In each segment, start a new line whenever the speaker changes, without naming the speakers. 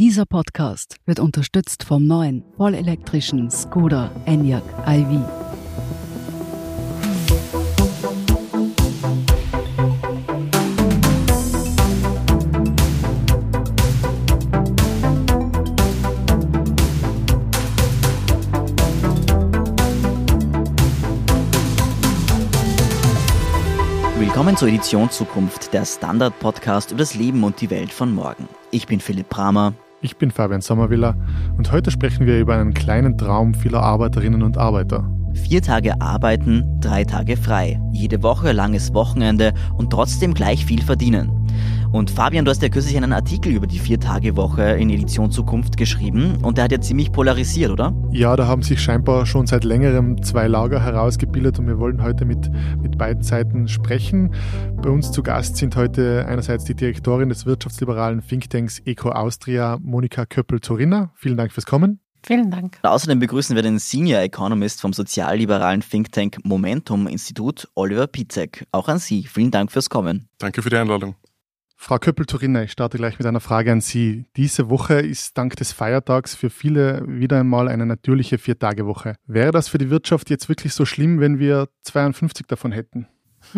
Dieser Podcast wird unterstützt vom neuen vollelektrischen Skoda Enyaq iV.
Willkommen zur Edition Zukunft, der Standard-Podcast über das Leben und die Welt von morgen. Ich bin Philipp Bramer.
Ich bin Fabian Sommerwiller und heute sprechen wir über einen kleinen Traum vieler Arbeiterinnen und Arbeiter.
Vier Tage arbeiten, drei Tage frei. Jede Woche langes Wochenende und trotzdem gleich viel verdienen. Und Fabian, du hast ja kürzlich einen Artikel über die Vier-Tage-Woche in Edition Zukunft geschrieben und der hat ja ziemlich polarisiert, oder?
Ja, da haben sich scheinbar schon seit längerem zwei Lager herausgebildet und wir wollen heute mit, mit beiden Seiten sprechen. Bei uns zu Gast sind heute einerseits die Direktorin des wirtschaftsliberalen Thinktanks Eco Austria, Monika Köppel-Torinna. Vielen Dank fürs Kommen.
Vielen Dank.
Außerdem begrüßen wir den Senior Economist vom sozialliberalen Think Tank Momentum Institut, Oliver Pizek. Auch an Sie. Vielen Dank fürs Kommen.
Danke für die Einladung.
Frau Köppel-Turinne, ich starte gleich mit einer Frage an Sie. Diese Woche ist dank des Feiertags für viele wieder einmal eine natürliche Viertagewoche. Wäre das für die Wirtschaft jetzt wirklich so schlimm, wenn wir 52 davon hätten?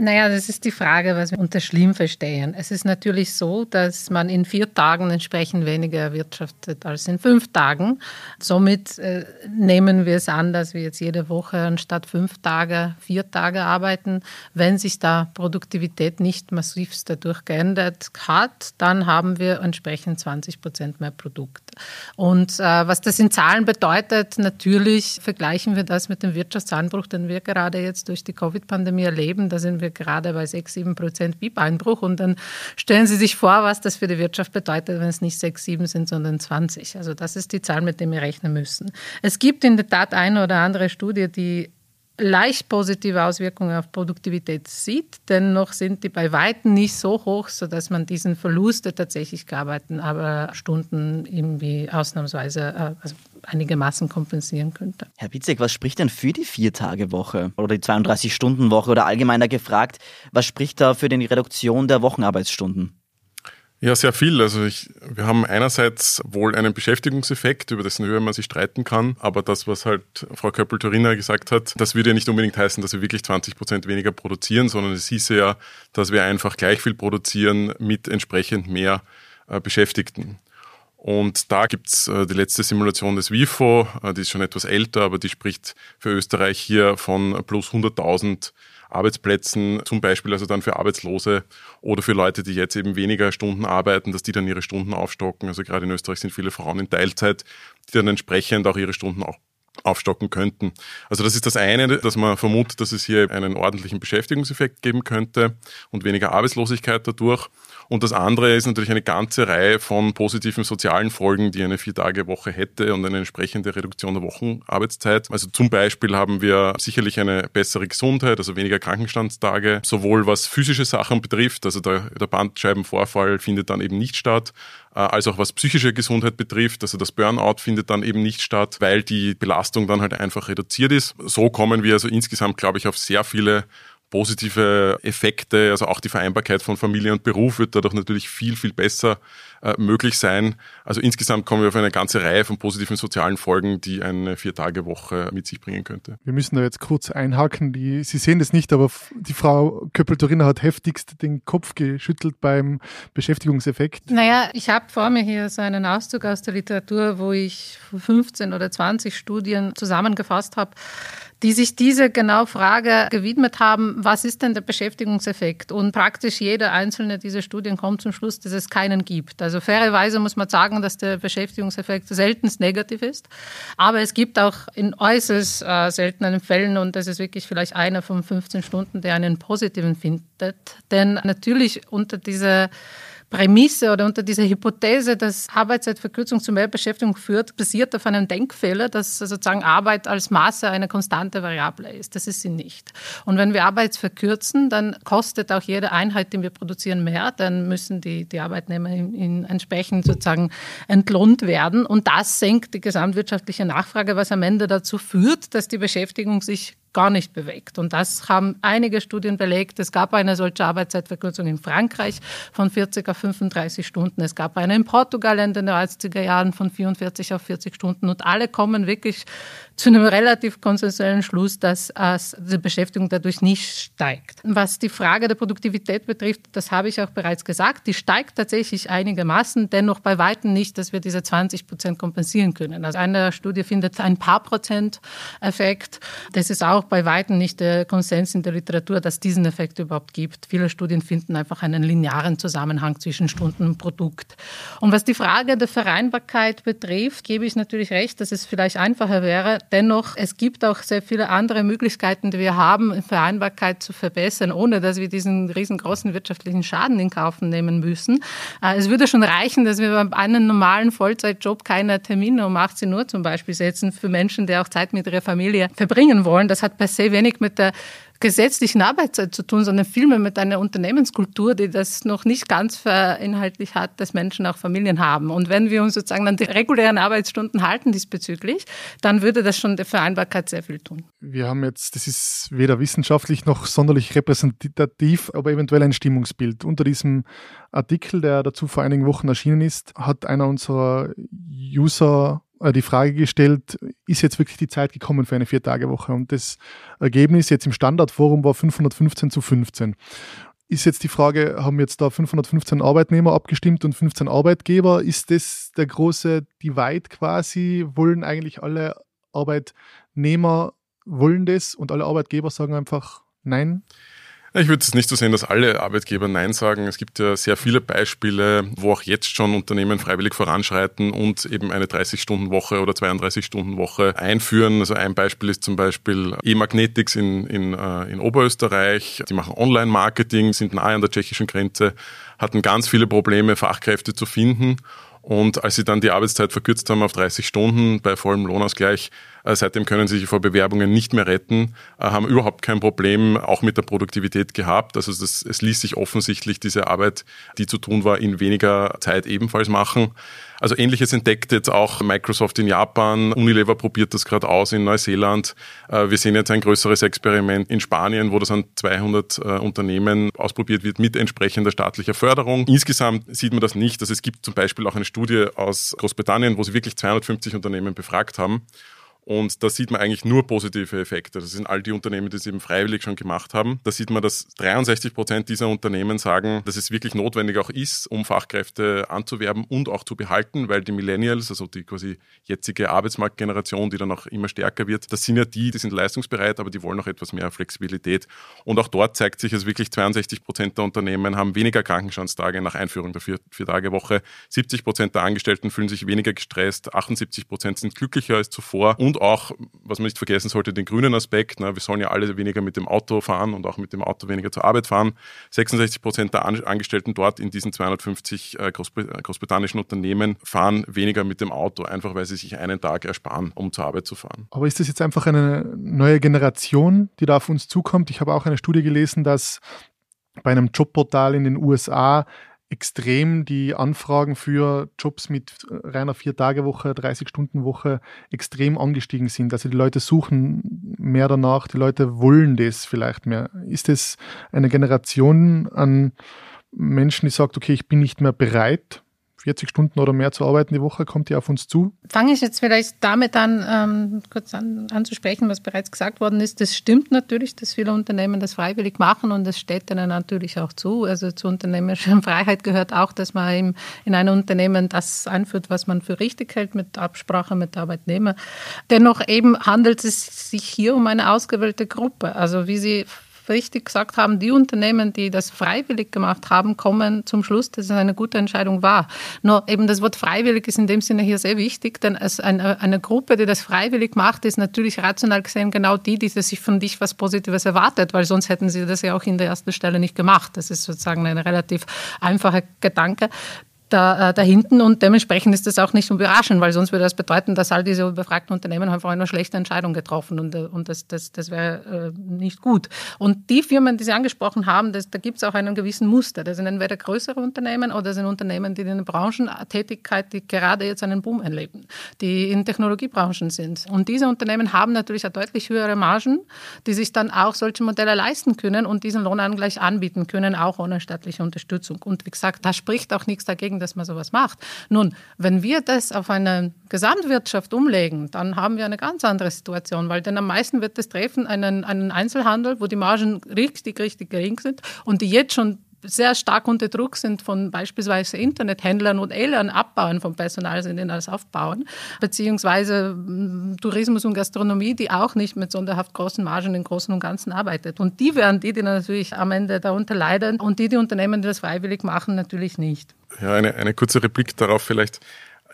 Naja, das ist die Frage, was wir unter schlimm verstehen. Es ist natürlich so, dass man in vier Tagen entsprechend weniger erwirtschaftet als in fünf Tagen. Somit äh, nehmen wir es an, dass wir jetzt jede Woche anstatt fünf Tage vier Tage arbeiten. Wenn sich da Produktivität nicht massivst dadurch geändert hat, dann haben wir entsprechend 20 Prozent mehr Produkt. Und äh, was das in Zahlen bedeutet, natürlich vergleichen wir das mit dem Wirtschaftsanbruch, den wir gerade jetzt durch die Covid-Pandemie erleben. Da sind wir gerade bei 6, 7 Prozent BIP-Einbruch. Und dann stellen Sie sich vor, was das für die Wirtschaft bedeutet, wenn es nicht 6, 7 sind, sondern 20. Also das ist die Zahl, mit der wir rechnen müssen. Es gibt in der Tat eine oder andere Studie, die leicht positive Auswirkungen auf Produktivität sieht. Dennoch sind die bei Weitem nicht so hoch, sodass man diesen Verlust der tatsächlich gearbeiteten Stunden irgendwie ausnahmsweise äh, also einigermaßen kompensieren könnte.
Herr Bitzek, was spricht denn für die Vier-Tage-Woche oder die 32-Stunden-Woche oder allgemeiner gefragt, was spricht da für die Reduktion der Wochenarbeitsstunden?
Ja, sehr viel. Also ich, wir haben einerseits wohl einen Beschäftigungseffekt, über dessen Höhe man sich streiten kann, aber das, was halt Frau Köppel-Torina gesagt hat, das würde ja nicht unbedingt heißen, dass wir wirklich 20 Prozent weniger produzieren, sondern es hieße ja, dass wir einfach gleich viel produzieren mit entsprechend mehr äh, Beschäftigten. Und da gibt's äh, die letzte Simulation des WIFO, äh, die ist schon etwas älter, aber die spricht für Österreich hier von plus 100.000 Arbeitsplätzen, zum Beispiel also dann für Arbeitslose oder für Leute, die jetzt eben weniger Stunden arbeiten, dass die dann ihre Stunden aufstocken. Also gerade in Österreich sind viele Frauen in Teilzeit, die dann entsprechend auch ihre Stunden auch aufstocken könnten. Also das ist das eine, dass man vermutet, dass es hier einen ordentlichen Beschäftigungseffekt geben könnte und weniger Arbeitslosigkeit dadurch. Und das andere ist natürlich eine ganze Reihe von positiven sozialen Folgen, die eine Vier-Tage-Woche hätte und eine entsprechende Reduktion der Wochenarbeitszeit. Also zum Beispiel haben wir sicherlich eine bessere Gesundheit, also weniger Krankenstandstage, sowohl was physische Sachen betrifft, also der, der Bandscheibenvorfall findet dann eben nicht statt, äh, als auch was psychische Gesundheit betrifft. Also das Burnout findet dann eben nicht statt, weil die Belastung dann halt einfach reduziert ist. So kommen wir also insgesamt, glaube ich, auf sehr viele positive Effekte, also auch die Vereinbarkeit von Familie und Beruf wird dadurch natürlich viel, viel besser äh, möglich sein. Also insgesamt kommen wir auf eine ganze Reihe von positiven sozialen Folgen, die eine Vier-Tage-Woche mit sich bringen könnte.
Wir müssen da jetzt kurz einhaken. Die, Sie sehen das nicht, aber die Frau Köppel-Torina hat heftigst den Kopf geschüttelt beim Beschäftigungseffekt.
Naja, ich habe vor mir hier so einen Auszug aus der Literatur, wo ich 15 oder 20 Studien zusammengefasst habe die sich diese genau Frage gewidmet haben, was ist denn der Beschäftigungseffekt? Und praktisch jede einzelne dieser Studien kommt zum Schluss, dass es keinen gibt. Also fairerweise muss man sagen, dass der Beschäftigungseffekt seltenst negativ ist. Aber es gibt auch in äußerst äh, seltenen Fällen, und das ist wirklich vielleicht einer von 15 Stunden, der einen positiven findet. Denn natürlich unter dieser Prämisse oder unter dieser Hypothese, dass Arbeitszeitverkürzung zu mehr Beschäftigung führt, basiert auf einem Denkfehler, dass sozusagen Arbeit als Maße eine konstante Variable ist. Das ist sie nicht. Und wenn wir Arbeit verkürzen, dann kostet auch jede Einheit, die wir produzieren, mehr. Dann müssen die, die Arbeitnehmer in, in entsprechend sozusagen entlohnt werden. Und das senkt die gesamtwirtschaftliche Nachfrage, was am Ende dazu führt, dass die Beschäftigung sich gar nicht bewegt. Und das haben einige Studien belegt. Es gab eine solche Arbeitszeitverkürzung in Frankreich von 40 auf 35 Stunden. Es gab eine in Portugal in den 80er Jahren von 44 auf 40 Stunden. Und alle kommen wirklich zu einem relativ konsensuellen Schluss, dass die Beschäftigung dadurch nicht steigt. Was die Frage der Produktivität betrifft, das habe ich auch bereits gesagt, die steigt tatsächlich einigermaßen, dennoch bei Weitem nicht, dass wir diese 20 Prozent kompensieren können. Also eine Studie findet ein paar Prozent Effekt. Das ist auch bei Weitem nicht der Konsens in der Literatur, dass diesen Effekt überhaupt gibt. Viele Studien finden einfach einen linearen Zusammenhang zwischen Stunden und Produkt. Und was die Frage der Vereinbarkeit betrifft, gebe ich natürlich recht, dass es vielleicht einfacher wäre, Dennoch, es gibt auch sehr viele andere Möglichkeiten, die wir haben, Vereinbarkeit zu verbessern, ohne dass wir diesen riesengroßen wirtschaftlichen Schaden in Kauf nehmen müssen. Äh, es würde schon reichen, dass wir bei einem normalen Vollzeitjob keine Termine um 18 Uhr zum Beispiel setzen für Menschen, die auch Zeit mit ihrer Familie verbringen wollen. Das hat per se wenig mit der gesetzlichen Arbeitszeit zu tun, sondern vielmehr mit einer Unternehmenskultur, die das noch nicht ganz verinhaltlich hat, dass Menschen auch Familien haben. Und wenn wir uns sozusagen an die regulären Arbeitsstunden halten diesbezüglich, dann würde das schon der Vereinbarkeit sehr viel tun.
Wir haben jetzt, das ist weder wissenschaftlich noch sonderlich repräsentativ, aber eventuell ein Stimmungsbild. Unter diesem Artikel, der dazu vor einigen Wochen erschienen ist, hat einer unserer User die Frage gestellt, ist jetzt wirklich die Zeit gekommen für eine Vier-Tage-Woche? Und das Ergebnis jetzt im Standardforum war 515 zu 15. Ist jetzt die Frage, haben jetzt da 515 Arbeitnehmer abgestimmt und 15 Arbeitgeber? Ist das der große Divide quasi? Wollen eigentlich alle Arbeitnehmer wollen das und alle Arbeitgeber sagen einfach nein?
Ich würde es nicht so sehen, dass alle Arbeitgeber Nein sagen. Es gibt ja sehr viele Beispiele, wo auch jetzt schon Unternehmen freiwillig voranschreiten und eben eine 30-Stunden-Woche oder 32-Stunden-Woche einführen. Also ein Beispiel ist zum Beispiel E-Magnetics in, in, äh, in Oberösterreich. Die machen Online-Marketing, sind nahe an der tschechischen Grenze, hatten ganz viele Probleme, Fachkräfte zu finden und als sie dann die Arbeitszeit verkürzt haben auf 30 Stunden bei vollem Lohnausgleich, seitdem können sie sich vor Bewerbungen nicht mehr retten, äh, haben überhaupt kein Problem auch mit der Produktivität gehabt. Also das, es ließ sich offensichtlich diese Arbeit, die zu tun war, in weniger Zeit ebenfalls machen. Also ähnliches entdeckt jetzt auch Microsoft in Japan. Unilever probiert das gerade aus in Neuseeland. Äh, wir sehen jetzt ein größeres Experiment in Spanien, wo das an 200 äh, Unternehmen ausprobiert wird mit entsprechender staatlicher Förderung. Insgesamt sieht man das nicht. Also es gibt zum Beispiel auch eine Studie aus Großbritannien, wo sie wirklich 250 Unternehmen befragt haben. Und da sieht man eigentlich nur positive Effekte. Das sind all die Unternehmen, die es eben freiwillig schon gemacht haben. Da sieht man, dass 63 Prozent dieser Unternehmen sagen, dass es wirklich notwendig auch ist, um Fachkräfte anzuwerben und auch zu behalten, weil die Millennials, also die quasi jetzige Arbeitsmarktgeneration, die dann auch immer stärker wird, das sind ja die, die sind leistungsbereit, aber die wollen auch etwas mehr Flexibilität. Und auch dort zeigt sich, dass wirklich 62 Prozent der Unternehmen haben weniger Krankenstandstage nach Einführung der Vier-Tage-Woche. 70 Prozent der Angestellten fühlen sich weniger gestresst, 78 Prozent sind glücklicher als zuvor und auch, was man nicht vergessen sollte, den grünen Aspekt. Ne? Wir sollen ja alle weniger mit dem Auto fahren und auch mit dem Auto weniger zur Arbeit fahren. 66 Prozent der Angestellten dort in diesen 250 äh, großbritannischen Unternehmen fahren weniger mit dem Auto, einfach weil sie sich einen Tag ersparen, um zur Arbeit zu fahren.
Aber ist das jetzt einfach eine neue Generation, die da auf uns zukommt? Ich habe auch eine Studie gelesen, dass bei einem Jobportal in den USA extrem die Anfragen für Jobs mit reiner Vier-Tage-Woche, 30-Stunden-Woche extrem angestiegen sind. Also die Leute suchen mehr danach, die Leute wollen das vielleicht mehr. Ist es eine Generation an Menschen, die sagt, okay, ich bin nicht mehr bereit, 40 Stunden oder mehr zu arbeiten die Woche, kommt die auf uns zu?
Fange ich jetzt vielleicht damit an, ähm, kurz an, anzusprechen, was bereits gesagt worden ist. Das stimmt natürlich, dass viele Unternehmen das freiwillig machen und das steht ihnen natürlich auch zu. Also zur unternehmerischen Freiheit gehört auch, dass man in, in einem Unternehmen das einführt, was man für richtig hält, mit Absprache mit Arbeitnehmern. Dennoch eben handelt es sich hier um eine ausgewählte Gruppe. Also wie Sie richtig gesagt haben, die Unternehmen, die das freiwillig gemacht haben, kommen zum Schluss, dass es eine gute Entscheidung war. Nur eben das Wort freiwillig ist in dem Sinne hier sehr wichtig, denn als eine, eine Gruppe, die das freiwillig macht, ist natürlich rational gesehen genau die, die sich von dich was Positives erwartet, weil sonst hätten sie das ja auch in der ersten Stelle nicht gemacht. Das ist sozusagen ein relativ einfacher Gedanke. Da, äh, da und dementsprechend ist das auch nicht überraschend, weil sonst würde das bedeuten, dass all diese befragten Unternehmen einfach eine schlechte Entscheidung getroffen und, äh, und das, das, das wäre äh, nicht gut. Und die Firmen, die Sie angesprochen haben, das, da gibt es auch einen gewissen Muster. Das sind entweder größere Unternehmen oder sind Unternehmen, die in den Branchentätigkeit, die gerade jetzt einen Boom erleben, die in Technologiebranchen sind. Und diese Unternehmen haben natürlich eine deutlich höhere Margen, die sich dann auch solche Modelle leisten können und diesen Lohnangleich anbieten können, auch ohne staatliche Unterstützung. Und wie gesagt, da spricht auch nichts dagegen, dass man sowas macht. Nun, wenn wir das auf eine Gesamtwirtschaft umlegen, dann haben wir eine ganz andere Situation, weil denn am meisten wird das treffen einen, einen Einzelhandel, wo die Margen richtig, richtig gering sind und die jetzt schon sehr stark unter Druck sind von beispielsweise Internethändlern und Eltern abbauen vom Personal sind, in das aufbauen, beziehungsweise mm, Tourismus und Gastronomie, die auch nicht mit sonderhaft großen Margen im Großen und Ganzen arbeitet. Und die wären die, die natürlich am Ende darunter leiden und die, die Unternehmen, die das freiwillig machen, natürlich nicht.
Ja, eine, eine kurze Replik darauf vielleicht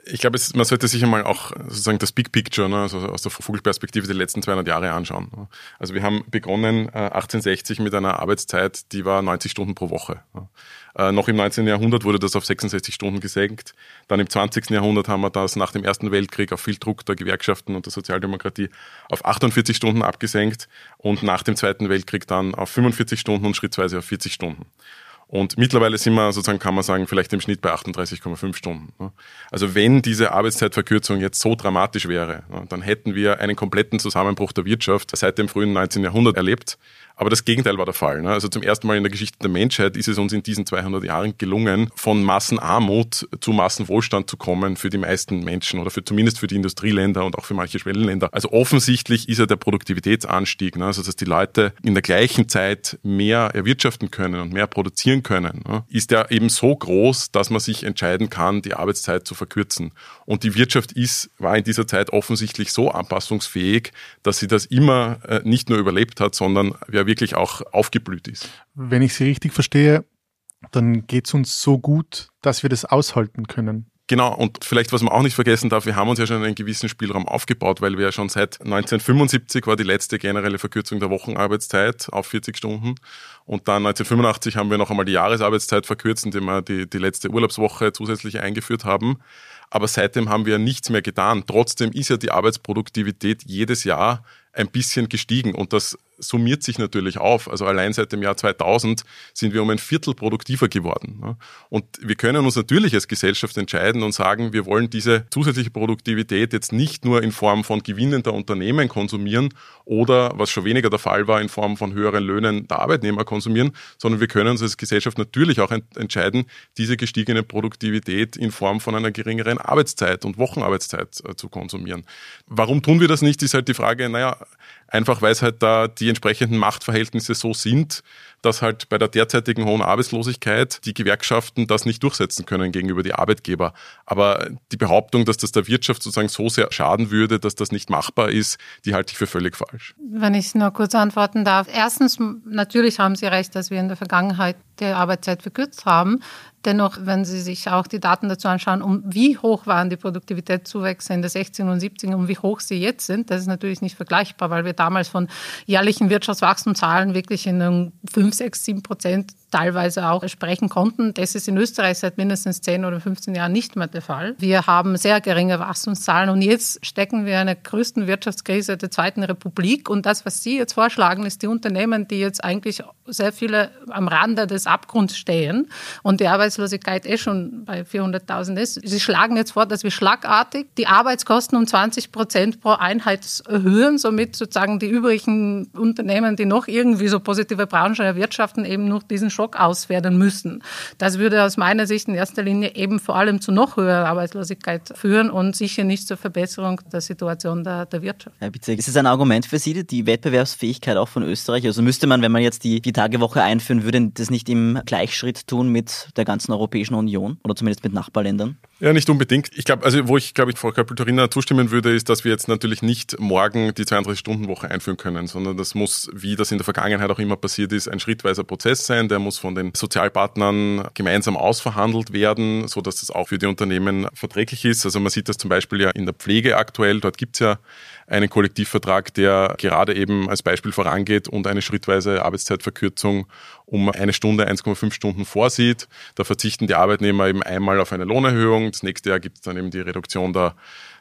ich glaube, man sollte sich einmal auch sozusagen das Big Picture, ne, also aus der Vogelperspektive die letzten 200 Jahre anschauen. Also wir haben begonnen äh, 1860 mit einer Arbeitszeit, die war 90 Stunden pro Woche. Äh, noch im 19. Jahrhundert wurde das auf 66 Stunden gesenkt. Dann im 20. Jahrhundert haben wir das nach dem Ersten Weltkrieg auf viel Druck der Gewerkschaften und der Sozialdemokratie auf 48 Stunden abgesenkt und nach dem Zweiten Weltkrieg dann auf 45 Stunden und schrittweise auf 40 Stunden. Und mittlerweile sind wir sozusagen, kann man sagen, vielleicht im Schnitt bei 38,5 Stunden. Ne? Also wenn diese Arbeitszeitverkürzung jetzt so dramatisch wäre, ne, dann hätten wir einen kompletten Zusammenbruch der Wirtschaft seit dem frühen 19. Jahrhundert erlebt. Aber das Gegenteil war der Fall. Ne? Also zum ersten Mal in der Geschichte der Menschheit ist es uns in diesen 200 Jahren gelungen, von Massenarmut zu Massenwohlstand zu kommen für die meisten Menschen oder für zumindest für die Industrieländer und auch für manche Schwellenländer. Also offensichtlich ist ja der Produktivitätsanstieg, ne? also dass die Leute in der gleichen Zeit mehr erwirtschaften können und mehr produzieren können, ne? ist ja eben so groß, dass man sich entscheiden kann, die Arbeitszeit zu verkürzen. Und die Wirtschaft ist, war in dieser Zeit offensichtlich so anpassungsfähig, dass sie das immer äh, nicht nur überlebt hat, sondern wir wirklich auch aufgeblüht ist.
Wenn ich Sie richtig verstehe, dann geht es uns so gut, dass wir das aushalten können.
Genau, und vielleicht, was man auch nicht vergessen darf, wir haben uns ja schon einen gewissen Spielraum aufgebaut, weil wir ja schon seit 1975 war die letzte generelle Verkürzung der Wochenarbeitszeit auf 40 Stunden. Und dann 1985 haben wir noch einmal die Jahresarbeitszeit verkürzt, indem wir die, die letzte Urlaubswoche zusätzlich eingeführt haben. Aber seitdem haben wir nichts mehr getan. Trotzdem ist ja die Arbeitsproduktivität jedes Jahr ein bisschen gestiegen und das summiert sich natürlich auf. Also allein seit dem Jahr 2000 sind wir um ein Viertel produktiver geworden. Und wir können uns natürlich als Gesellschaft entscheiden und sagen, wir wollen diese zusätzliche Produktivität jetzt nicht nur in Form von Gewinnen der Unternehmen konsumieren oder, was schon weniger der Fall war, in Form von höheren Löhnen der Arbeitnehmer konsumieren, sondern wir können uns als Gesellschaft natürlich auch entscheiden, diese gestiegene Produktivität in Form von einer geringeren Arbeitszeit und Wochenarbeitszeit äh, zu konsumieren. Warum tun wir das nicht, ist halt die Frage, naja, einfach weil es halt da die entsprechenden Machtverhältnisse so sind, dass halt bei der derzeitigen hohen Arbeitslosigkeit die Gewerkschaften das nicht durchsetzen können gegenüber die Arbeitgeber. Aber die Behauptung, dass das der Wirtschaft sozusagen so sehr schaden würde, dass das nicht machbar ist, die halte ich für völlig falsch.
Wenn ich nur kurz antworten darf. Erstens, natürlich haben Sie recht, dass wir in der Vergangenheit die Arbeitszeit verkürzt haben. Dennoch, wenn Sie sich auch die Daten dazu anschauen, um wie hoch waren die Produktivitätszuwächse in der 16 und 17 und wie hoch sie jetzt sind, das ist natürlich nicht vergleichbar, weil wir damals von jährlichen Wirtschaftswachstumszahlen wirklich in einem 5, 6, 7 Prozent teilweise auch sprechen konnten. Das ist in Österreich seit mindestens 10 oder 15 Jahren nicht mehr der Fall. Wir haben sehr geringe Wachstumszahlen und jetzt stecken wir in der größten Wirtschaftskrise der Zweiten Republik. Und das, was Sie jetzt vorschlagen, ist die Unternehmen, die jetzt eigentlich sehr viele am Rande des Abgrunds stehen und die Arbeitslosigkeit eh schon bei 400.000 ist. Sie schlagen jetzt vor, dass wir schlagartig die Arbeitskosten um 20 Prozent pro Einheit erhöhen, somit sozusagen die übrigen Unternehmen, die noch irgendwie so positive Branchen erwirtschaften, eben noch diesen Schock Schock auswerten müssen. Das würde aus meiner Sicht in erster Linie eben vor allem zu noch höherer Arbeitslosigkeit führen und sicher nicht zur Verbesserung der Situation der, der Wirtschaft.
Herr Bizek, ist es ein Argument für Sie, die Wettbewerbsfähigkeit auch von Österreich? Also müsste man, wenn man jetzt die, die Tagewoche einführen würde, das nicht im Gleichschritt tun mit der ganzen Europäischen Union oder zumindest mit Nachbarländern?
Ja, nicht unbedingt. Ich glaube, also wo ich glaube ich Frau Köppel-Torina zustimmen würde, ist, dass wir jetzt natürlich nicht morgen die 32-Stunden-Woche einführen können, sondern das muss, wie das in der Vergangenheit auch immer passiert ist, ein schrittweiser Prozess sein. Der muss von den Sozialpartnern gemeinsam ausverhandelt werden, so dass das auch für die Unternehmen verträglich ist. Also man sieht das zum Beispiel ja in der Pflege aktuell. Dort gibt es ja einen Kollektivvertrag, der gerade eben als Beispiel vorangeht und eine schrittweise Arbeitszeitverkürzung um eine Stunde, 1,5 Stunden vorsieht. Da verzichten die Arbeitnehmer eben einmal auf eine Lohnerhöhung. Das nächste Jahr gibt es dann eben die Reduktion der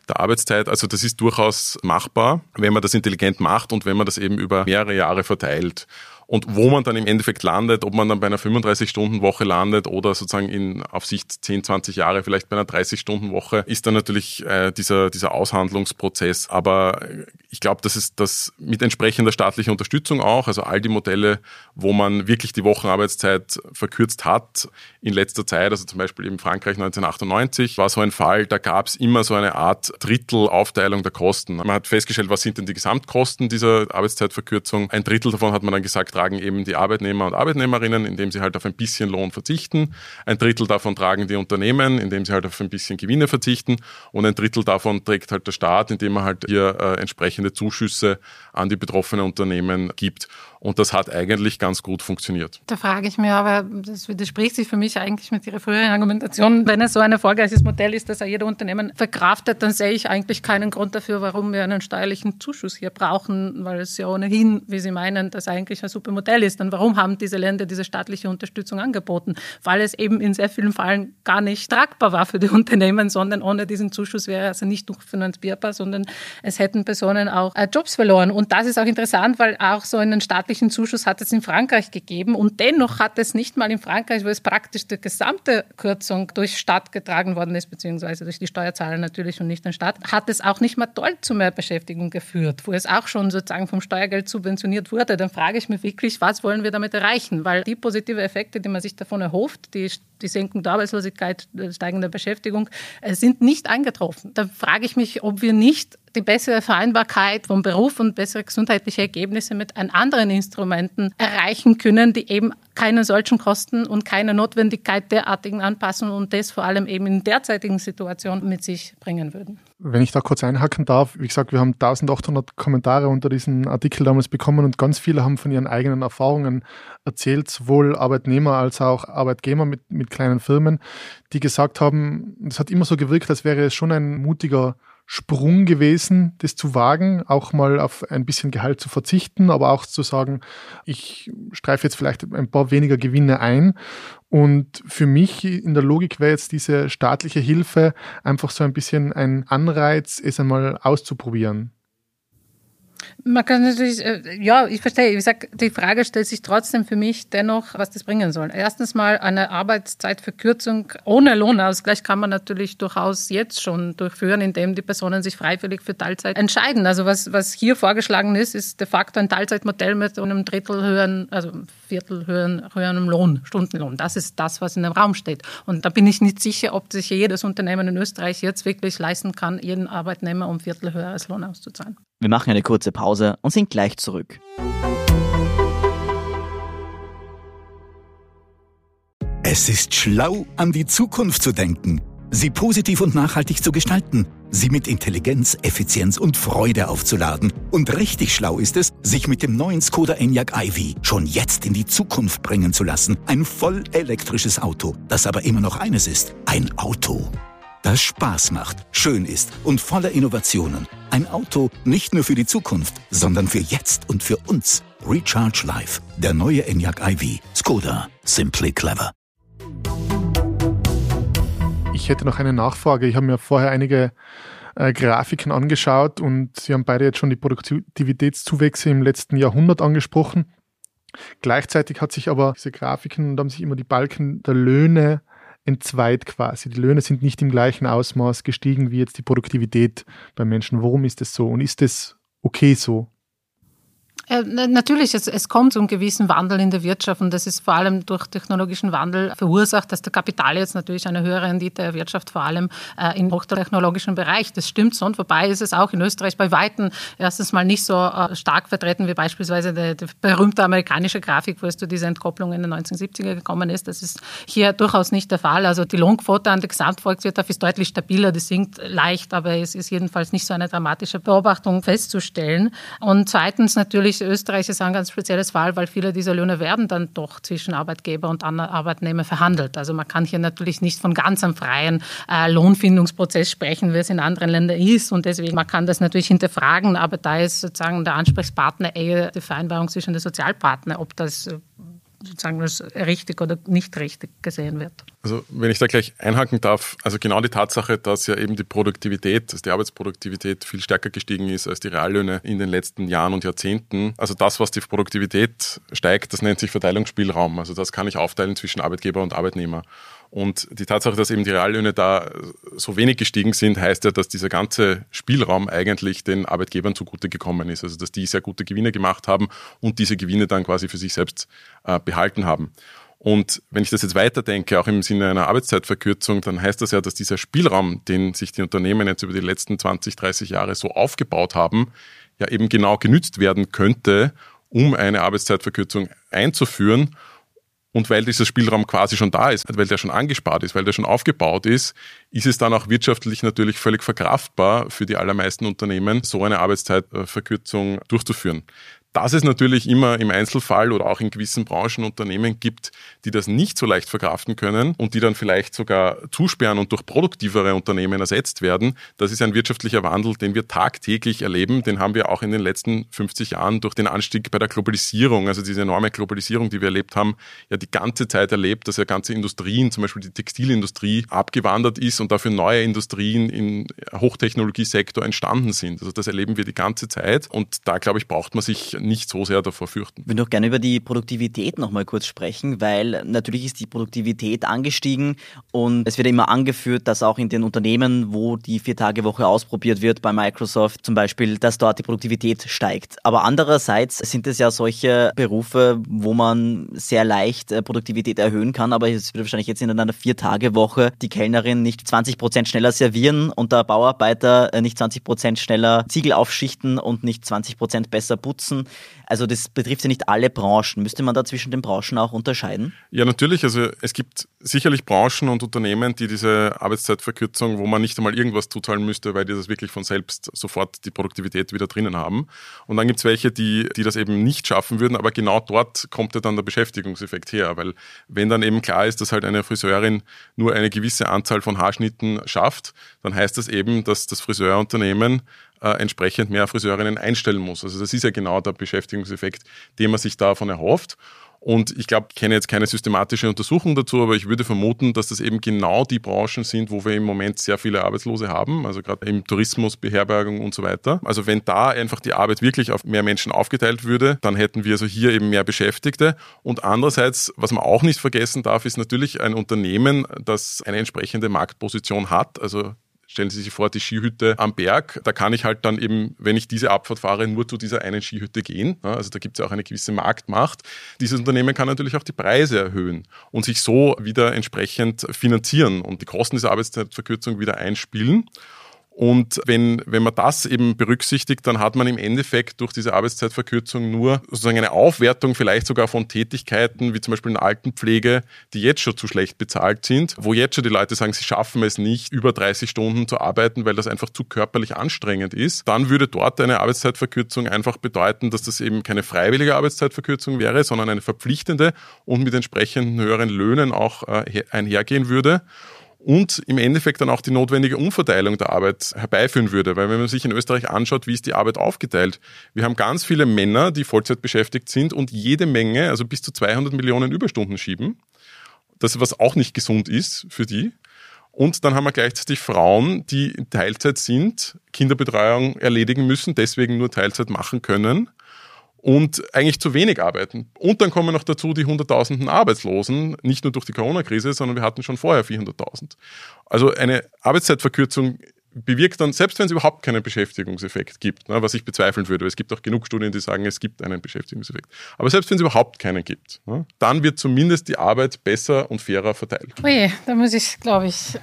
der Arbeitszeit. Also das ist durchaus machbar, wenn man das intelligent macht und wenn man das eben über mehrere Jahre verteilt. Und wo man dann im Endeffekt landet, ob man dann bei einer 35-Stunden-Woche landet oder sozusagen in, auf Sicht 10, 20 Jahre vielleicht bei einer 30-Stunden-Woche, ist dann natürlich äh, dieser, dieser Aushandlungsprozess. Aber ich glaube, das ist das mit entsprechender staatlicher Unterstützung auch, also all die Modelle, wo man wirklich die Wochenarbeitszeit verkürzt hat in letzter Zeit, also zum Beispiel in Frankreich 1998 war so ein Fall, da gab es immer so eine Art Drittelaufteilung der Kosten. Man hat festgestellt, was sind denn die Gesamtkosten dieser Arbeitszeitverkürzung. Ein Drittel davon hat man dann gesagt, tragen eben die Arbeitnehmer und Arbeitnehmerinnen, indem sie halt auf ein bisschen Lohn verzichten. Ein Drittel davon tragen die Unternehmen, indem sie halt auf ein bisschen Gewinne verzichten. Und ein Drittel davon trägt halt der Staat, indem er halt hier äh, entsprechende Zuschüsse an die betroffenen Unternehmen gibt. Und das hat eigentlich ganz gut funktioniert.
Da frage ich mich aber, das widerspricht sich für mich eigentlich mit Ihrer früheren Argumentation. Wenn es so ein erfolgreiches Modell ist, dass er jeder Unternehmen verkraftet, dann sehe ich eigentlich keinen Grund dafür, warum wir einen steuerlichen Zuschuss hier brauchen, weil es ja ohnehin, wie Sie meinen, das eigentlich ein super Modell ist. Dann warum haben diese Länder diese staatliche Unterstützung angeboten? Weil es eben in sehr vielen Fällen gar nicht tragbar war für die Unternehmen, sondern ohne diesen Zuschuss wäre also nicht nur finanzierbar, sondern es hätten Personen auch äh, Jobs verloren. Und das ist auch interessant, weil auch so einen staatlichen Zuschuss hat es in Frankreich gegeben und dennoch hat es nicht mal in Frankreich, wo es praktisch die gesamte Kürzung durch Staat getragen worden ist, beziehungsweise durch die Steuerzahler natürlich und nicht den Staat, hat es auch nicht mal dort zu mehr Beschäftigung geführt, wo es auch schon sozusagen vom Steuergeld subventioniert wurde. Dann frage ich mich wirklich, was wollen wir damit erreichen? Weil die positive Effekte, die man sich davon erhofft, die, die Senkung der Arbeitslosigkeit, steigende Beschäftigung, äh, sind nicht eingetroffen. Da frage ich mich, ob wir nicht die bessere Vereinbarkeit vom Beruf und bessere gesundheitliche Ergebnisse mit anderen Instrumenten erreichen können, die eben keine solchen Kosten und keine Notwendigkeit derartigen Anpassungen und das vor allem eben in derzeitigen Situation mit sich bringen würden.
Wenn ich da kurz einhaken darf, wie gesagt, wir haben 1800 Kommentare unter diesem Artikel damals bekommen und ganz viele haben von ihren eigenen Erfahrungen erzählt, sowohl Arbeitnehmer als auch Arbeitgeber mit, mit kleinen Firmen, die gesagt haben, es hat immer so gewirkt, als wäre es schon ein mutiger Sprung gewesen, das zu wagen, auch mal auf ein bisschen Gehalt zu verzichten, aber auch zu sagen, ich streife jetzt vielleicht ein paar weniger Gewinne ein. Und für mich in der Logik wäre jetzt diese staatliche Hilfe einfach so ein bisschen ein Anreiz, es einmal auszuprobieren.
Man kann natürlich, äh, ja, ich verstehe. Wie gesagt, die Frage stellt sich trotzdem für mich dennoch, was das bringen soll. Erstens mal eine Arbeitszeitverkürzung ohne Lohnausgleich kann man natürlich durchaus jetzt schon durchführen, indem die Personen sich freiwillig für Teilzeit entscheiden. Also was, was hier vorgeschlagen ist, ist de facto ein Teilzeitmodell mit einem Drittel höheren, also Viertel höheren, höheren Lohn, Stundenlohn. Das ist das, was in dem Raum steht. Und da bin ich nicht sicher, ob sich jedes Unternehmen in Österreich jetzt wirklich leisten kann, jeden Arbeitnehmer um Viertel höheres Lohn auszuzahlen.
Wir machen eine kurze Pause und sind gleich zurück.
Es ist schlau, an die Zukunft zu denken, sie positiv und nachhaltig zu gestalten, sie mit Intelligenz, Effizienz und Freude aufzuladen. Und richtig schlau ist es, sich mit dem neuen Skoda Enyaq iV schon jetzt in die Zukunft bringen zu lassen. Ein voll elektrisches Auto, das aber immer noch eines ist, ein Auto das Spaß macht, schön ist und voller Innovationen. Ein Auto nicht nur für die Zukunft, sondern für jetzt und für uns. Recharge Life, der neue Enyaq iV. Skoda, simply clever.
Ich hätte noch eine Nachfrage. Ich habe mir vorher einige äh, Grafiken angeschaut und Sie haben beide jetzt schon die Produktivitätszuwächse im letzten Jahrhundert angesprochen. Gleichzeitig hat sich aber diese Grafiken, da haben sich immer die Balken der Löhne entzweit quasi. Die Löhne sind nicht im gleichen Ausmaß gestiegen wie jetzt die Produktivität bei Menschen. Warum ist das so? Und ist das okay so?
Äh, natürlich, es, es kommt zu einem gewissen Wandel in der Wirtschaft und das ist vor allem durch technologischen Wandel verursacht, dass der Kapital jetzt natürlich eine höhere Rendite erwirtschaftet, vor allem äh, im hochtechnologischen Bereich. Das stimmt und vorbei ist es auch in Österreich bei Weitem erstens mal nicht so äh, stark vertreten wie beispielsweise die, die berühmte amerikanische Grafik, wo es zu dieser Entkopplung in den 1970er gekommen ist. Das ist hier durchaus nicht der Fall. Also die Lohnquote an der Gesamtvolkswirtschaft ist deutlich stabiler, das sinkt leicht, aber es ist jedenfalls nicht so eine dramatische Beobachtung festzustellen. Und zweitens natürlich natürlich, Österreich ist ein ganz spezielles Fall, weil viele dieser Löhne werden dann doch zwischen Arbeitgeber und Arbeitnehmer verhandelt. Also man kann hier natürlich nicht von ganz einem freien äh, Lohnfindungsprozess sprechen, wie es in anderen Ländern ist. Und deswegen, man kann das natürlich hinterfragen, aber da ist sozusagen der Ansprechpartner eher die Vereinbarung zwischen den Sozialpartnern, ob das äh, sozusagen als richtig oder nicht richtig gesehen wird.
Also wenn ich da gleich einhaken darf, also genau die Tatsache, dass ja eben die Produktivität, dass die Arbeitsproduktivität viel stärker gestiegen ist als die Reallöhne in den letzten Jahren und Jahrzehnten. Also das, was die Produktivität steigt, das nennt sich Verteilungsspielraum. Also das kann ich aufteilen zwischen Arbeitgeber und Arbeitnehmer. Und die Tatsache, dass eben die Reallöhne da so wenig gestiegen sind, heißt ja, dass dieser ganze Spielraum eigentlich den Arbeitgebern zugute gekommen ist. Also dass die sehr gute Gewinne gemacht haben und diese Gewinne dann quasi für sich selbst äh, behalten haben. Und wenn ich das jetzt weiterdenke, auch im Sinne einer Arbeitszeitverkürzung, dann heißt das ja, dass dieser Spielraum, den sich die Unternehmen jetzt über die letzten 20, 30 Jahre so aufgebaut haben, ja eben genau genützt werden könnte, um eine Arbeitszeitverkürzung einzuführen und weil dieser Spielraum quasi schon da ist, weil der schon angespart ist, weil der schon aufgebaut ist, ist es dann auch wirtschaftlich natürlich völlig verkraftbar für die allermeisten Unternehmen, so eine Arbeitszeitverkürzung durchzuführen. Dass es natürlich immer im Einzelfall oder auch in gewissen Branchen Unternehmen gibt, die das nicht so leicht verkraften können und die dann vielleicht sogar zusperren und durch produktivere Unternehmen ersetzt werden, das ist ein wirtschaftlicher Wandel, den wir tagtäglich erleben. Den haben wir auch in den letzten 50 Jahren durch den Anstieg bei der Globalisierung, also diese enorme Globalisierung, die wir erlebt haben, ja die ganze Zeit erlebt, dass ja ganze Industrien, zum Beispiel die Textilindustrie, abgewandert ist und dafür neue Industrien im Hochtechnologiesektor entstanden sind. Also das erleben wir die ganze Zeit und da, glaube ich, braucht man sich nicht so sehr davor fürchten.
Ich würde auch gerne über die Produktivität noch mal kurz sprechen, weil natürlich ist die Produktivität angestiegen und es wird immer angeführt, dass auch in den Unternehmen, wo die Vier-Tage-Woche ausprobiert wird, bei Microsoft zum Beispiel, dass dort die Produktivität steigt. Aber andererseits sind es ja solche Berufe, wo man sehr leicht äh, Produktivität erhöhen kann, aber es wird wahrscheinlich jetzt in einer Vier-Tage-Woche die Kellnerin nicht 20 Prozent schneller servieren und der Bauarbeiter äh, nicht 20 Prozent schneller Ziegel aufschichten und nicht 20 Prozent besser putzen. Also das betrifft ja nicht alle Branchen. Müsste man da zwischen den Branchen auch unterscheiden?
Ja, natürlich. Also es gibt sicherlich Branchen und Unternehmen, die diese Arbeitszeitverkürzung, wo man nicht einmal irgendwas zuzahlen müsste, weil die das wirklich von selbst sofort die Produktivität wieder drinnen haben. Und dann gibt es welche, die, die das eben nicht schaffen würden, aber genau dort kommt ja dann der Beschäftigungseffekt her, weil wenn dann eben klar ist, dass halt eine Friseurin nur eine gewisse Anzahl von Haarschnitten schafft, dann heißt das eben, dass das Friseurunternehmen entsprechend mehr Friseurinnen einstellen muss. Also das ist ja genau der Beschäftigungseffekt, den man sich davon erhofft. Und ich glaube, ich kenne jetzt keine systematische Untersuchung dazu, aber ich würde vermuten, dass das eben genau die Branchen sind, wo wir im Moment sehr viele Arbeitslose haben, also gerade im Tourismus, Beherbergung und so weiter. Also wenn da einfach die Arbeit wirklich auf mehr Menschen aufgeteilt würde, dann hätten wir also hier eben mehr Beschäftigte. Und andererseits, was man auch nicht vergessen darf, ist natürlich ein Unternehmen, das eine entsprechende Marktposition hat. Also Stellen Sie sich vor, die Skihütte am Berg, da kann ich halt dann eben, wenn ich diese Abfahrt fahre, nur zu dieser einen Skihütte gehen. Also da gibt es ja auch eine gewisse Marktmacht. Dieses Unternehmen kann natürlich auch die Preise erhöhen und sich so wieder entsprechend finanzieren und die Kosten dieser Arbeitszeitverkürzung wieder einspielen. Und wenn, wenn man das eben berücksichtigt, dann hat man im Endeffekt durch diese Arbeitszeitverkürzung nur sozusagen eine Aufwertung vielleicht sogar von Tätigkeiten, wie zum Beispiel in Altenpflege, die jetzt schon zu schlecht bezahlt sind, wo jetzt schon die Leute sagen, sie schaffen es nicht, über 30 Stunden zu arbeiten, weil das einfach zu körperlich anstrengend ist. Dann würde dort eine Arbeitszeitverkürzung einfach bedeuten, dass das eben keine freiwillige Arbeitszeitverkürzung wäre, sondern eine verpflichtende und mit entsprechenden höheren Löhnen auch äh, einhergehen würde und im Endeffekt dann auch die notwendige Umverteilung der Arbeit herbeiführen würde. Weil wenn man sich in Österreich anschaut, wie ist die Arbeit aufgeteilt? Wir haben ganz viele Männer, die Vollzeit beschäftigt sind und jede Menge, also bis zu 200 Millionen Überstunden schieben. Das, was auch nicht gesund ist für die. Und dann haben wir gleichzeitig Frauen, die in Teilzeit sind, Kinderbetreuung erledigen müssen, deswegen nur Teilzeit machen können und eigentlich zu wenig arbeiten. Und dann kommen noch dazu die Hunderttausenden Arbeitslosen, nicht nur durch die Corona-Krise, sondern wir hatten schon vorher 400.000. Also eine Arbeitszeitverkürzung bewirkt dann, selbst wenn es überhaupt keinen Beschäftigungseffekt gibt, ne, was ich bezweifeln würde, es gibt auch genug Studien, die sagen, es gibt einen Beschäftigungseffekt. Aber selbst wenn es überhaupt keinen gibt, ne, dann wird zumindest die Arbeit besser und fairer verteilt.
Ui, da muss ich, glaube ich,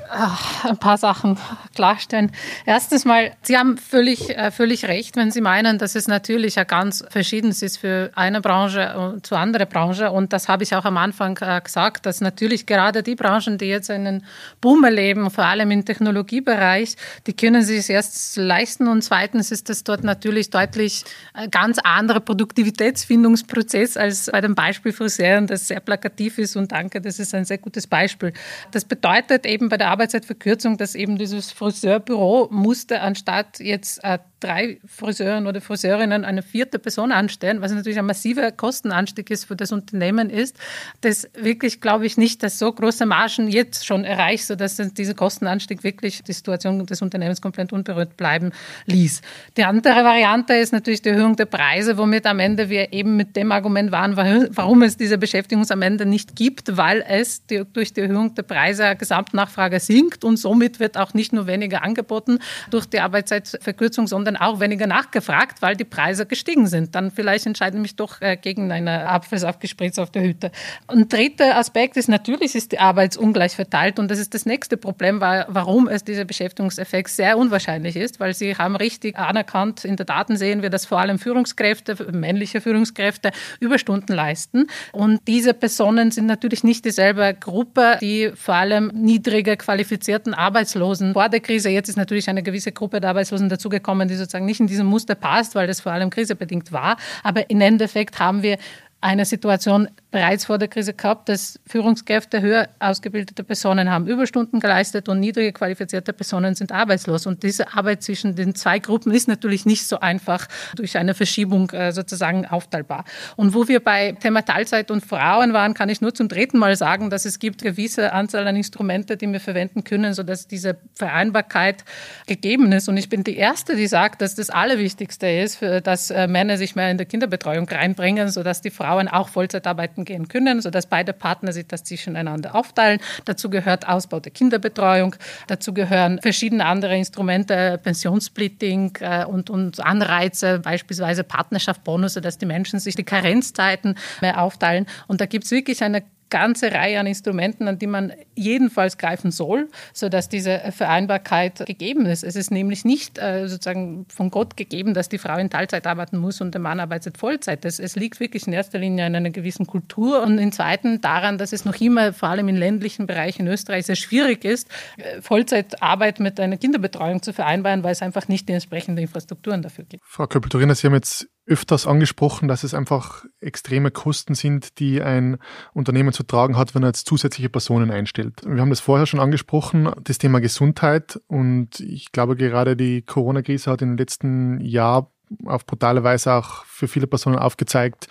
ein paar Sachen klarstellen. Erstens mal, Sie haben völlig, äh, völlig recht, wenn Sie meinen, dass es natürlich ja ganz verschieden ist für eine Branche zu andere Branche. Und das habe ich auch am Anfang äh, gesagt, dass natürlich gerade die Branchen, die jetzt einen Boom erleben, vor allem im Technologiebereich, die können sich es erst leisten. Und zweitens ist das dort natürlich deutlich ein äh, ganz anderer Produktivitätsfindungsprozess als bei dem Beispiel Friseuren, das sehr plakativ ist. Und danke, das ist ein sehr gutes Beispiel. Das bedeutet eben bei der Arbeitszeitverkürzung, dass eben dieses Friseurbüro musste anstatt jetzt äh, drei Friseuren oder Friseurinnen eine vierte Person anstellen, was natürlich ein massiver Kostenanstieg ist für das Unternehmen ist, das wirklich, glaube ich, nicht, dass so große Margen jetzt schon erreicht, sodass dieser Kostenanstieg wirklich die Situation des Unternehmens komplett unberührt bleiben ließ. Die andere Variante ist natürlich die Erhöhung der Preise, womit am Ende wir eben mit dem Argument waren, warum es diese Beschäftigung am Ende nicht gibt, weil es die, durch die Erhöhung der Preise Gesamtnachfrage sinkt und somit wird auch nicht nur weniger angeboten durch die Arbeitszeitverkürzung, sondern dann auch weniger nachgefragt, weil die Preise gestiegen sind. Dann vielleicht entscheide ich mich doch äh, gegen eine Apfelsaftgespräch auf der Hütte. Und dritter Aspekt ist natürlich, ist die Arbeit ungleich verteilt und das ist das nächste Problem, warum es dieser Beschäftigungseffekt sehr unwahrscheinlich ist, weil Sie haben richtig anerkannt, in der Daten sehen wir, dass vor allem Führungskräfte, männliche Führungskräfte Überstunden leisten und diese Personen sind natürlich nicht dieselbe Gruppe, die vor allem niedriger qualifizierten Arbeitslosen vor der Krise, jetzt ist natürlich eine gewisse Gruppe der Arbeitslosen dazugekommen, die sozusagen nicht in diesem Muster passt, weil das vor allem krisebedingt war. Aber im Endeffekt haben wir eine Situation bereits vor der Krise gehabt, dass Führungskräfte höher ausgebildete Personen haben Überstunden geleistet und niedrige qualifizierte Personen sind arbeitslos. Und diese Arbeit zwischen den zwei Gruppen ist natürlich nicht so einfach durch eine Verschiebung äh, sozusagen aufteilbar. Und wo wir bei Thema Teilzeit und Frauen waren, kann ich nur zum dritten Mal sagen, dass es gibt gewisse Anzahl an Instrumente, die wir verwenden können, sodass diese Vereinbarkeit gegeben ist. Und ich bin die Erste, die sagt, dass das Allerwichtigste ist, dass äh, Männer sich mehr in der Kinderbetreuung reinbringen, sodass die Frauen Frauen auch Vollzeit arbeiten gehen können, sodass beide Partner sich das zwischeneinander aufteilen. Dazu gehört Ausbau der Kinderbetreuung, dazu gehören verschiedene andere Instrumente, Pensionssplitting äh, und, und Anreize, beispielsweise Partnerschaft, Bonus, dass die Menschen sich die Karenzzeiten mehr aufteilen. Und da gibt es wirklich eine ganze Reihe an Instrumenten, an die man jedenfalls greifen soll, sodass diese Vereinbarkeit gegeben ist. Es ist nämlich nicht äh, sozusagen von Gott gegeben, dass die Frau in Teilzeit arbeiten muss und der Mann arbeitet Vollzeit. Das, es liegt wirklich in erster Linie in einer gewissen Kultur und im zweiten daran, dass es noch immer, vor allem in ländlichen Bereichen in Österreich, sehr schwierig ist, äh, Vollzeitarbeit mit einer Kinderbetreuung zu vereinbaren, weil es einfach nicht die entsprechenden Infrastrukturen dafür gibt.
Frau Köppel-Turiner, Sie haben jetzt öfters angesprochen, dass es einfach extreme Kosten sind, die ein Unternehmen zu tragen hat, wenn er jetzt zusätzliche Personen einstellt. Wir haben das vorher schon angesprochen, das Thema Gesundheit. Und ich glaube, gerade die Corona-Krise hat den letzten Jahren auf brutale Weise auch für viele Personen aufgezeigt,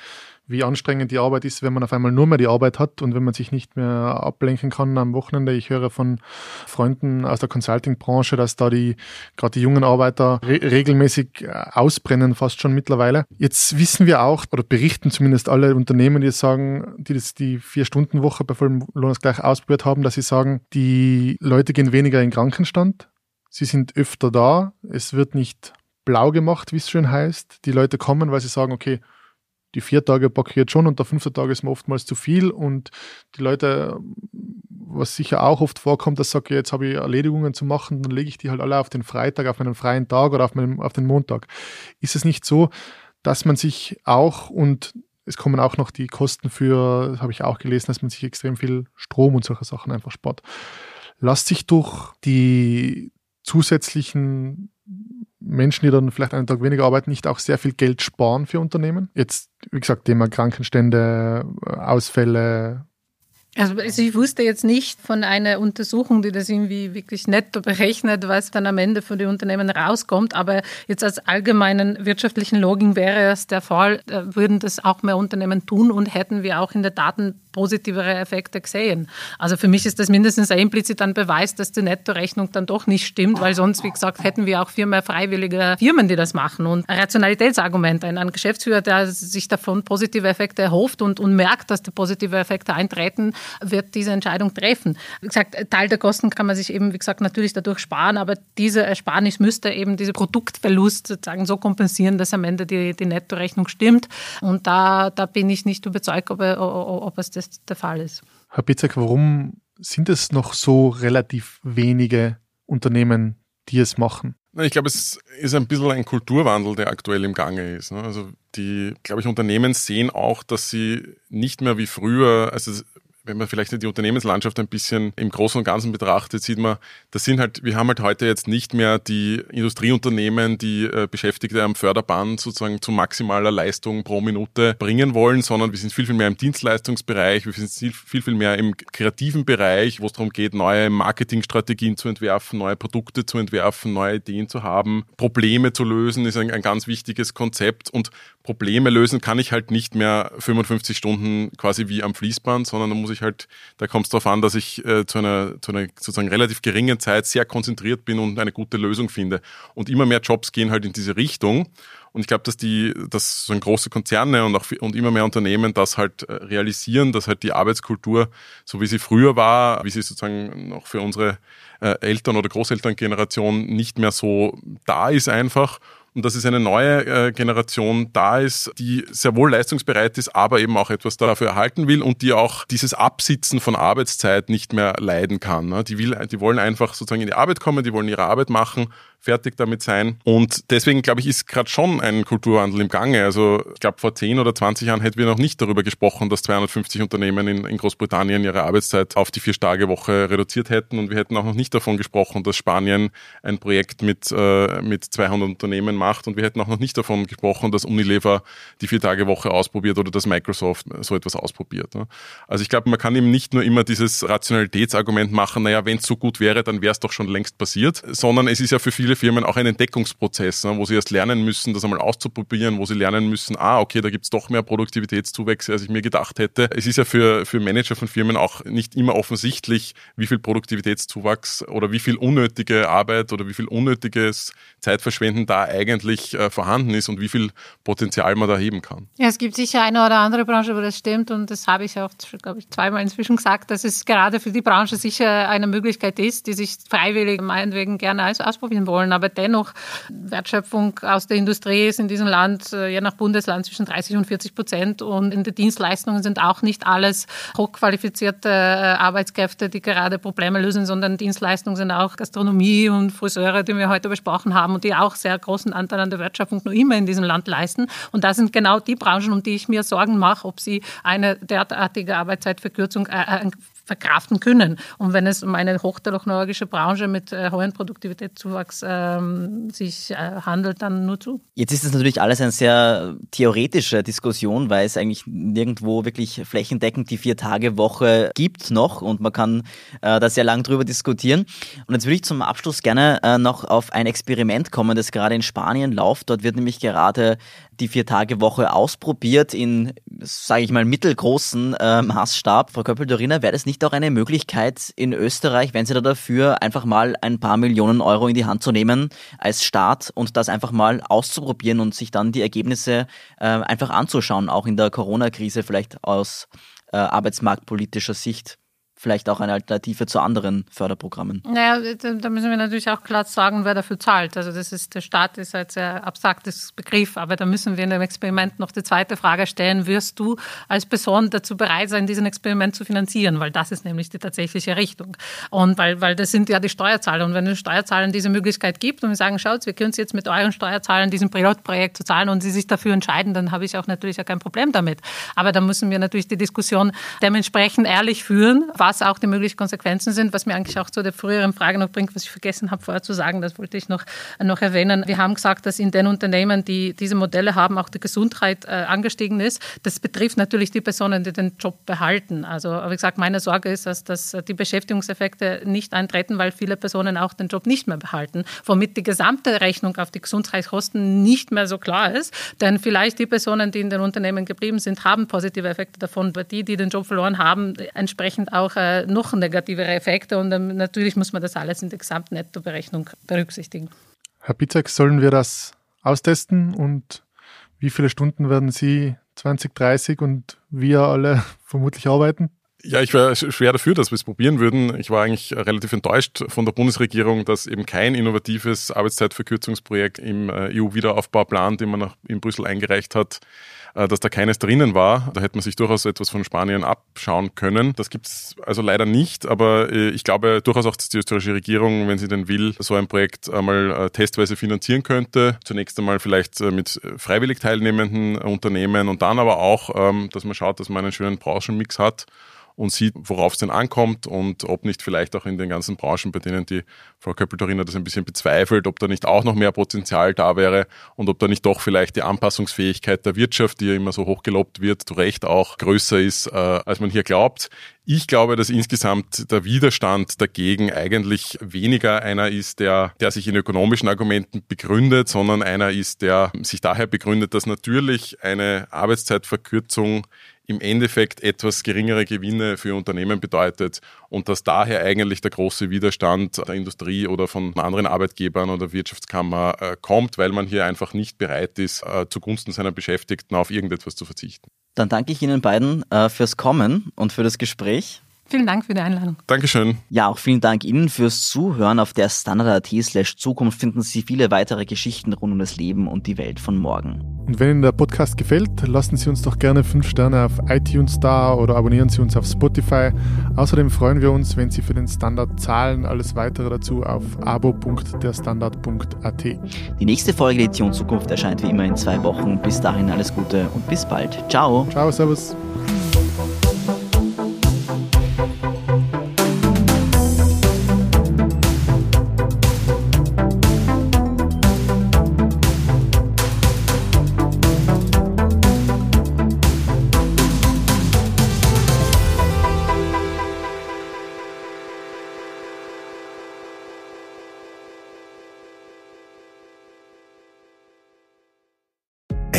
wie anstrengend die Arbeit ist, wenn man auf einmal nur mehr die Arbeit hat und wenn man sich nicht mehr ablenken kann am Wochenende. Ich höre von Freunden aus der Consulting-Branche, dass da die, gerade die jungen Arbeiter re regelmäßig äh, ausbrennen, fast schon mittlerweile. Jetzt wissen wir auch, oder berichten zumindest alle Unternehmen, die sagen, die das die Vier-Stunden-Woche bei vollem Lohnausgleich ausprobiert haben, dass sie sagen, die Leute gehen weniger in Krankenstand. Sie sind öfter da. Es wird nicht blau gemacht, wie es schön heißt. Die Leute kommen, weil sie sagen, okay, die vier Tage jetzt schon und der fünfte Tag ist mir oftmals zu viel und die Leute, was sicher auch oft vorkommt, dass sage, jetzt habe ich Erledigungen zu machen, dann lege ich die halt alle auf den Freitag, auf meinen freien Tag oder auf, meinen, auf den Montag. Ist es nicht so, dass man sich auch und es kommen auch noch die Kosten für, das habe ich auch gelesen, dass man sich extrem viel Strom und solche Sachen einfach spart. Lasst sich durch die zusätzlichen Menschen, die dann vielleicht einen Tag weniger arbeiten, nicht auch sehr viel Geld sparen für Unternehmen? Jetzt, wie gesagt, Thema Krankenstände, Ausfälle,
also, ich wusste jetzt nicht von einer Untersuchung, die das irgendwie wirklich netto berechnet, was dann am Ende für die Unternehmen rauskommt. Aber jetzt als allgemeinen wirtschaftlichen Logik wäre es der Fall, würden das auch mehr Unternehmen tun und hätten wir auch in der Daten positivere Effekte gesehen. Also für mich ist das mindestens ein implizit ein Beweis, dass die Nettorechnung dann doch nicht stimmt, weil sonst, wie gesagt, hätten wir auch viel mehr freiwillige Firmen, die das machen. Und ein Rationalitätsargument, ein, ein Geschäftsführer, der sich davon positive Effekte erhofft und, und merkt, dass die positive Effekte eintreten, wird diese Entscheidung treffen. Wie gesagt, Teil der Kosten kann man sich eben, wie gesagt, natürlich dadurch sparen, aber diese Ersparnis müsste eben diese Produktverlust sozusagen so kompensieren, dass am Ende die, die Nettorechnung stimmt. Und da, da bin ich nicht überzeugt, ob, ob es das der Fall ist.
Herr Bitzek, warum sind es noch so relativ wenige Unternehmen, die es machen?
Ich glaube, es ist ein bisschen ein Kulturwandel, der aktuell im Gange ist. Ne? Also die, glaube ich, Unternehmen sehen auch, dass sie nicht mehr wie früher, also wenn man vielleicht die Unternehmenslandschaft ein bisschen im Großen und Ganzen betrachtet, sieht man, das sind halt, wir haben halt heute jetzt nicht mehr die Industrieunternehmen, die äh, Beschäftigte am Förderband sozusagen zu maximaler Leistung pro Minute bringen wollen, sondern wir sind viel, viel mehr im Dienstleistungsbereich, wir sind viel, viel mehr im kreativen Bereich, wo es darum geht, neue Marketingstrategien zu entwerfen, neue Produkte zu entwerfen, neue Ideen zu haben, Probleme zu lösen, ist ein, ein ganz wichtiges Konzept. Und Probleme lösen kann ich halt nicht mehr 55 Stunden quasi wie am Fließband, sondern da muss ich halt, da kommt es darauf an, dass ich äh, zu, einer, zu einer sozusagen relativ geringen Zeit sehr konzentriert bin und eine gute Lösung finde. Und immer mehr Jobs gehen halt in diese Richtung. Und ich glaube, dass die, dass so große Konzerne und auch und immer mehr Unternehmen das halt äh, realisieren, dass halt die Arbeitskultur, so wie sie früher war, wie sie sozusagen noch für unsere äh, Eltern- oder Großelterngeneration nicht mehr so da ist einfach und dass es eine neue äh, Generation da ist, die sehr wohl leistungsbereit ist, aber eben auch etwas dafür erhalten will und die auch dieses Absitzen von Arbeitszeit nicht mehr leiden kann. Ne? Die, will, die wollen einfach sozusagen in die Arbeit kommen, die wollen ihre Arbeit machen fertig damit sein. Und deswegen, glaube ich, ist gerade schon ein Kulturwandel im Gange. Also ich glaube, vor 10 oder 20 Jahren hätten wir noch nicht darüber gesprochen, dass 250 Unternehmen in, in Großbritannien ihre Arbeitszeit auf die Vier-Tage-Woche reduziert hätten. Und wir hätten auch noch nicht davon gesprochen, dass Spanien ein Projekt mit, äh, mit 200 Unternehmen macht. Und wir hätten auch noch nicht davon gesprochen, dass Unilever die Vier-Tage-Woche ausprobiert oder dass Microsoft so etwas ausprobiert. Ne? Also ich glaube, man kann eben nicht nur immer dieses Rationalitätsargument machen, naja, wenn es so gut wäre, dann wäre es doch schon längst passiert, sondern es ist ja für viele viele Firmen auch ein Entdeckungsprozess, ne, wo sie erst lernen müssen, das einmal auszuprobieren, wo sie lernen müssen, ah, okay, da gibt's doch mehr Produktivitätszuwächse, als ich mir gedacht hätte. Es ist ja für, für Manager von Firmen auch nicht immer offensichtlich, wie viel Produktivitätszuwachs oder wie viel unnötige Arbeit oder wie viel unnötiges Zeitverschwenden da eigentlich äh, vorhanden ist und wie viel Potenzial man da heben kann.
Ja, es gibt sicher eine oder andere Branche, wo das stimmt und das habe ich auch, glaube ich, zweimal inzwischen gesagt, dass es gerade für die Branche sicher eine Möglichkeit ist, die sich freiwillig meinetwegen gerne ausprobieren wollen wollen. Aber dennoch, Wertschöpfung aus der Industrie ist in diesem Land äh, je nach Bundesland zwischen 30 und 40 Prozent. Und in den Dienstleistungen sind auch nicht alles hochqualifizierte äh, Arbeitskräfte, die gerade Probleme lösen, sondern Dienstleistungen sind auch Gastronomie und Friseure, die wir heute besprochen haben und die auch sehr großen Anteil an der Wertschöpfung noch immer in diesem Land leisten. Und das sind genau die Branchen, um die ich mir Sorgen mache, ob sie eine derartige Arbeitszeitverkürzung äh, verkraften können. Und wenn es um eine hochtechnologische Branche mit äh, hohem Produktivitätszuwachs ähm, sich äh, handelt, dann nur zu.
Jetzt ist das natürlich alles eine sehr theoretische Diskussion, weil es eigentlich nirgendwo wirklich flächendeckend die Vier-Tage-Woche gibt noch und man kann äh, da sehr lang drüber diskutieren. Und jetzt würde ich zum Abschluss gerne äh, noch auf ein Experiment kommen, das gerade in Spanien läuft. Dort wird nämlich gerade die Vier-Tage-Woche ausprobiert in, sage ich mal, mittelgroßen äh, Maßstab. Frau Köppel-Dorina, wäre das nicht auch eine Möglichkeit in Österreich, wenn Sie da dafür einfach mal ein paar Millionen Euro in die Hand zu nehmen als Staat und das einfach mal auszuprobieren und sich dann die Ergebnisse äh, einfach anzuschauen, auch in der Corona-Krise vielleicht aus äh, arbeitsmarktpolitischer Sicht? Vielleicht auch eine Alternative zu anderen Förderprogrammen?
Naja, da müssen wir natürlich auch klar sagen, wer dafür zahlt. Also das ist, der Staat ist ein sehr abstraktes Begriff, aber da müssen wir in dem Experiment noch die zweite Frage stellen, wirst du als Person dazu bereit sein, diesen Experiment zu finanzieren? Weil das ist nämlich die tatsächliche Richtung. Und weil, weil das sind ja die Steuerzahler. Und wenn den Steuerzahlern diese Möglichkeit gibt und wir sagen, schaut, wir können es jetzt mit euren Steuerzahlern diesem Pilotprojekt zu zahlen und sie sich dafür entscheiden, dann habe ich auch natürlich auch kein Problem damit. Aber da müssen wir natürlich die Diskussion dementsprechend ehrlich führen, was was auch die möglichen Konsequenzen sind, was mir eigentlich auch zu der früheren Frage noch bringt, was ich vergessen habe vorher zu sagen, das wollte ich noch, noch erwähnen. Wir haben gesagt, dass in den Unternehmen, die diese Modelle haben, auch die Gesundheit äh, angestiegen ist. Das betrifft natürlich die Personen, die den Job behalten. Also, wie gesagt, meine Sorge ist, dass, dass die Beschäftigungseffekte nicht eintreten, weil viele Personen auch den Job nicht mehr behalten, womit die gesamte Rechnung auf die Gesundheitskosten nicht mehr so klar ist. Denn vielleicht die Personen, die in den Unternehmen geblieben sind, haben positive Effekte davon, weil die, die den Job verloren haben, entsprechend auch äh, noch negativere Effekte. Und ähm, natürlich muss man das alles in der Gesamtnettoberechnung berücksichtigen.
Herr Pitzek, sollen wir das austesten und wie viele Stunden werden Sie 2030 und wir alle vermutlich arbeiten?
Ja, ich wäre schwer dafür, dass wir es probieren würden. Ich war eigentlich relativ enttäuscht von der Bundesregierung, dass eben kein innovatives Arbeitszeitverkürzungsprojekt im äh, EU-Wiederaufbauplan, den man in Brüssel eingereicht hat, dass da keines drinnen war. Da hätte man sich durchaus etwas von Spanien abschauen können. Das gibt es also leider nicht, aber äh, ich glaube durchaus auch, dass die österreichische Regierung, wenn sie denn will, so ein Projekt einmal testweise finanzieren könnte. Zunächst einmal vielleicht mit freiwillig teilnehmenden Unternehmen und dann aber auch, ähm, dass man schaut, dass man einen schönen Branchenmix hat und sieht, worauf es denn ankommt und ob nicht vielleicht auch in den ganzen Branchen, bei denen die Frau Köppel-Torina das ein bisschen bezweifelt, ob da nicht auch noch mehr Potenzial da wäre und ob da nicht doch vielleicht die Anpassungsfähigkeit der Wirtschaft, die ja immer so hoch gelobt wird, zu Recht auch größer ist, äh, als man hier glaubt. Ich glaube, dass insgesamt der Widerstand dagegen eigentlich weniger einer ist, der, der sich in ökonomischen Argumenten begründet, sondern einer ist, der sich daher begründet, dass natürlich eine Arbeitszeitverkürzung im Endeffekt etwas geringere Gewinne für Unternehmen bedeutet und dass daher eigentlich der große Widerstand der Industrie oder von anderen Arbeitgebern oder Wirtschaftskammer äh, kommt, weil man hier einfach nicht bereit ist, äh, zugunsten seiner Beschäftigten auf irgendetwas zu verzichten.
Dann danke ich Ihnen beiden äh, fürs Kommen und für das Gespräch.
Vielen Dank für die Einladung.
Dankeschön.
Ja, auch vielen Dank Ihnen fürs Zuhören. Auf der Standard.at slash Zukunft finden Sie viele weitere Geschichten rund um das Leben und die Welt von morgen.
Und wenn Ihnen der Podcast gefällt, lassen Sie uns doch gerne 5 Sterne auf iTunes da oder abonnieren Sie uns auf Spotify. Außerdem freuen wir uns, wenn Sie für den Standard zahlen. Alles weitere dazu auf abo.derstandard.at.
Die nächste Folge Edition Zukunft erscheint wie immer in zwei Wochen. Bis dahin alles Gute und bis bald. Ciao.
Ciao, Servus.